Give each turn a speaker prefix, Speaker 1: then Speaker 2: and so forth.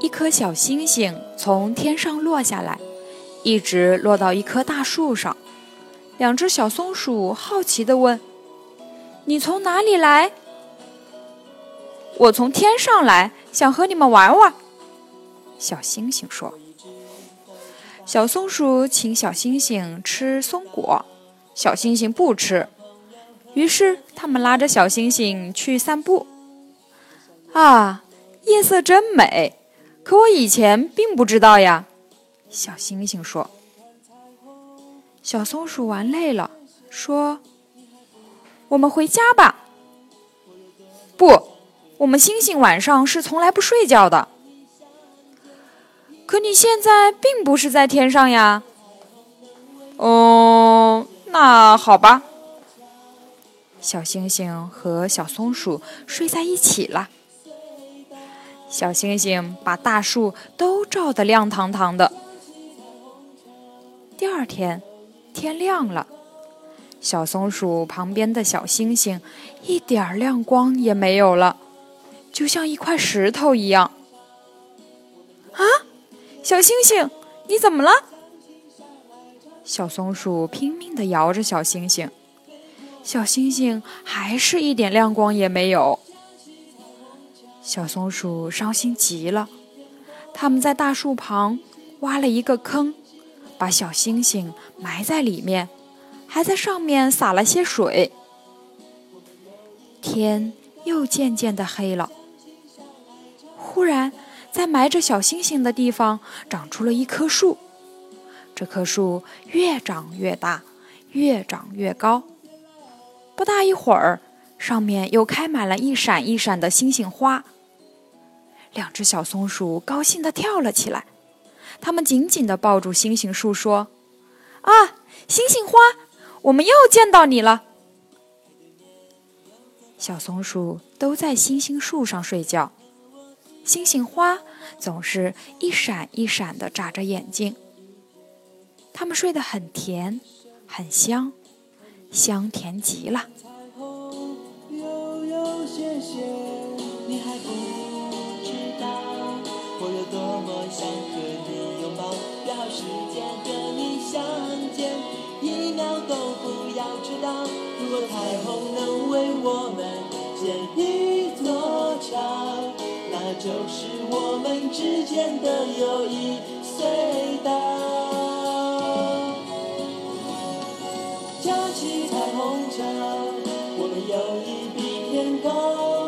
Speaker 1: 一颗小星星从天上落下来，一直落到一棵大树上。两只小松鼠好奇地问：“你从哪里来？”“我从天上来，想和你们玩玩。”小星星说。小松鼠请小星星吃松果，小星星不吃。于是他们拉着小星星去散步。啊，夜色真美！可我以前并不知道呀，小星星说。小松鼠玩累了，说：“我们回家吧。”不，我们星星晚上是从来不睡觉的。可你现在并不是在天上呀。哦，那好吧。小星星和小松鼠睡在一起了。小星星把大树都照得亮堂堂的。第二天，天亮了，小松鼠旁边的小星星一点亮光也没有了，就像一块石头一样。啊，小星星，你怎么了？小松鼠拼命地摇着小星星，小星星还是一点亮光也没有。小松鼠伤心极了，他们在大树旁挖了一个坑，把小星星埋在里面，还在上面洒了些水。天又渐渐的黑了。忽然，在埋着小星星的地方长出了一棵树，这棵树越长越大，越长越高。不大一会儿，上面又开满了一闪一闪的星星花。两只小松鼠高兴地跳了起来，它们紧紧地抱住星星树，说：“啊，星星花，我们又见到你了！”小松鼠都在星星树上睡觉，星星花总是一闪一闪地眨着眼睛。它们睡得很甜，很香，香甜极了。想和你拥抱，约好时间和你相见，一秒都不要迟到。如果彩虹能为我们建一座桥，那就是我们之间的友谊隧道。架起彩虹桥，我们友谊比天高，